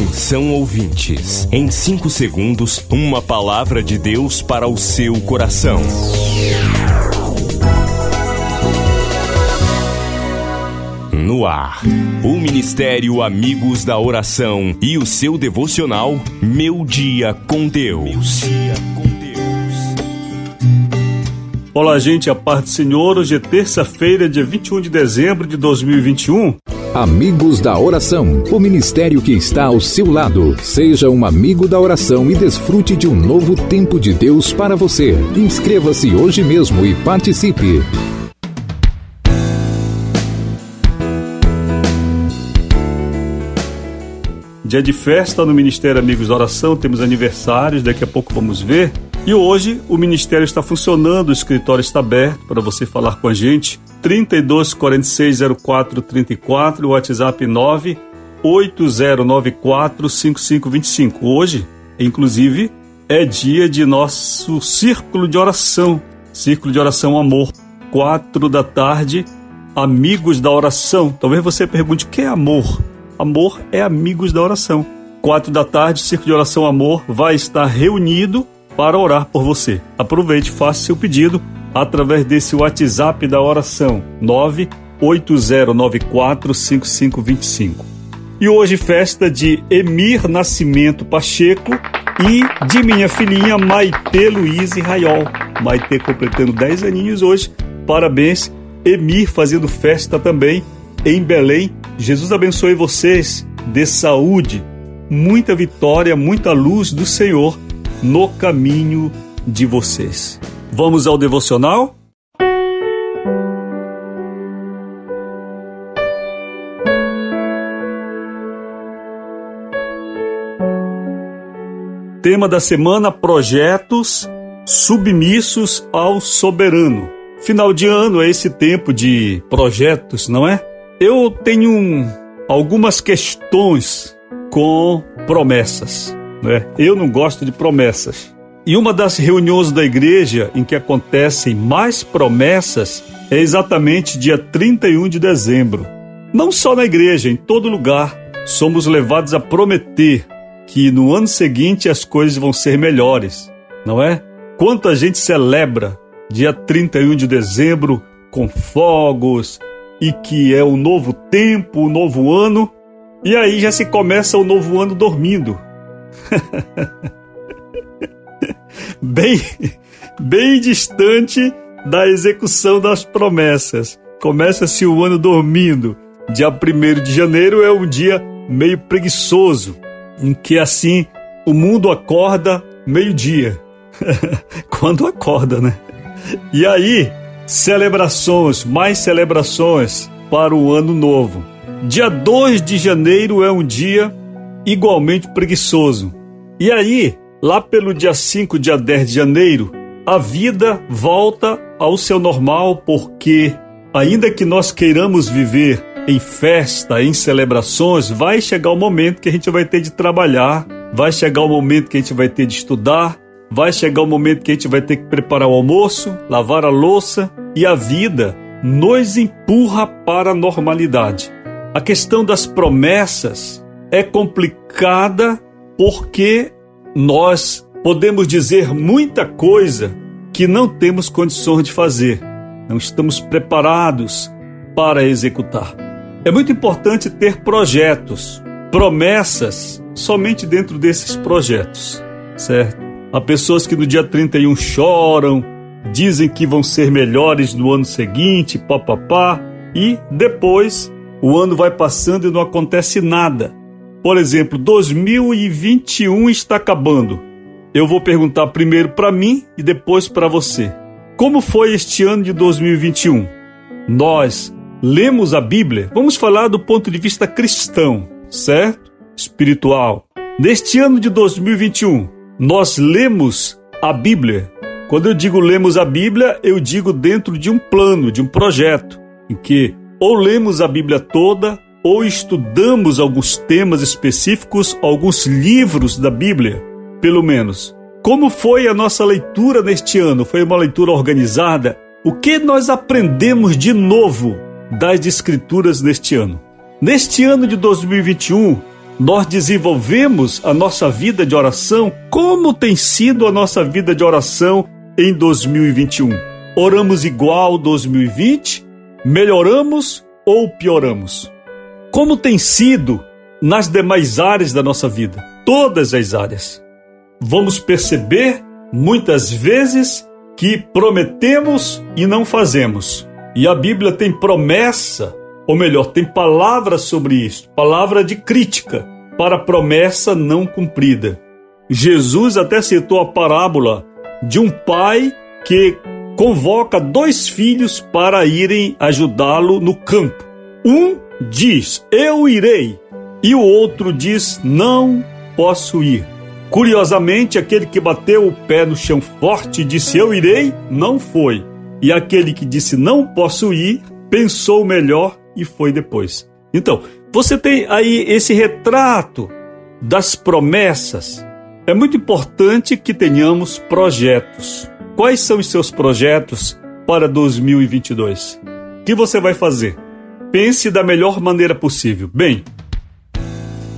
Atenção ouvintes, em 5 segundos, uma palavra de Deus para o seu coração. No ar, o Ministério Amigos da Oração e o seu devocional Meu Dia com Deus. Olá, gente, a paz do Senhor. Hoje é terça-feira, dia 21 de dezembro de 2021. Amigos da Oração, o ministério que está ao seu lado. Seja um amigo da oração e desfrute de um novo tempo de Deus para você. Inscreva-se hoje mesmo e participe. Dia de festa no Ministério Amigos da Oração, temos aniversários, daqui a pouco vamos ver. E hoje o ministério está funcionando, o escritório está aberto para você falar com a gente. 32 46 04 34, WhatsApp 9 8094 5525. Hoje, inclusive, é dia de nosso círculo de oração, círculo de oração amor, quatro da tarde, amigos da oração. Talvez você pergunte o que é amor. Amor é amigos da oração. Quatro da tarde, círculo de oração amor vai estar reunido para orar por você. Aproveite, faça seu pedido através desse WhatsApp da oração 980945525. E hoje festa de Emir Nascimento Pacheco e de minha filhinha Maite Luiz Raiol. Maite completando 10 aninhos hoje. Parabéns, Emir fazendo festa também em Belém. Jesus abençoe vocês, dê saúde, muita vitória, muita luz do Senhor no caminho de vocês. Vamos ao devocional? Tema da semana: projetos submissos ao soberano. Final de ano é esse tempo de projetos, não é? Eu tenho algumas questões com promessas. Né? Eu não gosto de promessas. E uma das reuniões da igreja em que acontecem mais promessas é exatamente dia 31 de dezembro. Não só na igreja, em todo lugar, somos levados a prometer que no ano seguinte as coisas vão ser melhores, não é? Quanta gente celebra dia 31 de dezembro com fogos e que é o novo tempo, o novo ano, e aí já se começa o novo ano dormindo. bem, bem distante da execução das promessas. Começa-se o ano dormindo. Dia 1 de janeiro é um dia meio preguiçoso, em que assim o mundo acorda meio-dia. Quando acorda, né? E aí, celebrações, mais celebrações para o ano novo. Dia 2 de janeiro é um dia igualmente preguiçoso. E aí, lá pelo dia 5, dia 10 de janeiro, a vida volta ao seu normal, porque, ainda que nós queiramos viver em festa, em celebrações, vai chegar o momento que a gente vai ter de trabalhar, vai chegar o momento que a gente vai ter de estudar, vai chegar o momento que a gente vai ter que preparar o almoço, lavar a louça e a vida nos empurra para a normalidade. A questão das promessas é complicada porque nós podemos dizer muita coisa que não temos condições de fazer, não estamos preparados para executar. É muito importante ter projetos, promessas somente dentro desses projetos, certo? Há pessoas que no dia 31 choram, dizem que vão ser melhores no ano seguinte, papapá, e depois o ano vai passando e não acontece nada. Por exemplo, 2021 está acabando. Eu vou perguntar primeiro para mim e depois para você. Como foi este ano de 2021? Nós lemos a Bíblia? Vamos falar do ponto de vista cristão, certo? Espiritual. Neste ano de 2021, nós lemos a Bíblia. Quando eu digo lemos a Bíblia, eu digo dentro de um plano, de um projeto, em que ou lemos a Bíblia toda ou estudamos alguns temas específicos, alguns livros da Bíblia, pelo menos. Como foi a nossa leitura neste ano? Foi uma leitura organizada? O que nós aprendemos de novo das Escrituras neste ano? Neste ano de 2021, nós desenvolvemos a nossa vida de oração? Como tem sido a nossa vida de oração em 2021? Oramos igual 2020? Melhoramos ou pioramos? Como tem sido nas demais áreas da nossa vida? Todas as áreas. Vamos perceber muitas vezes que prometemos e não fazemos. E a Bíblia tem promessa, ou melhor, tem palavra sobre isso, palavra de crítica para promessa não cumprida. Jesus até citou a parábola de um pai que convoca dois filhos para irem ajudá-lo no campo. Um diz: Eu irei, e o outro diz: Não posso ir. Curiosamente, aquele que bateu o pé no chão forte e disse: Eu irei, não foi. E aquele que disse: Não posso ir, pensou melhor e foi depois. Então, você tem aí esse retrato das promessas. É muito importante que tenhamos projetos. Quais são os seus projetos para 2022? O que você vai fazer? Pense da melhor maneira possível. Bem,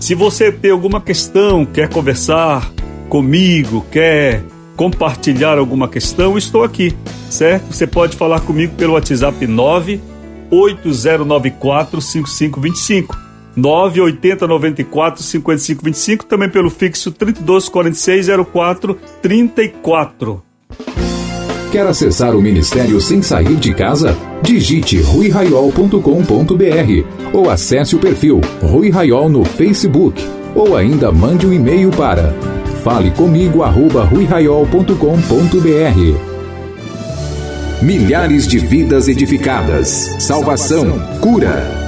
se você tem alguma questão, quer conversar comigo, quer compartilhar alguma questão, estou aqui, certo? Você pode falar comigo pelo WhatsApp 98094 5525. 98094 5525, também pelo fixo 324604 34. Quer acessar o Ministério sem sair de casa? Digite ruiraiol.com.br ou acesse o perfil Rui Raiol no Facebook ou ainda mande um e-mail para fale comigo arroba ruiraiol.com.br Milhares de vidas edificadas, salvação, cura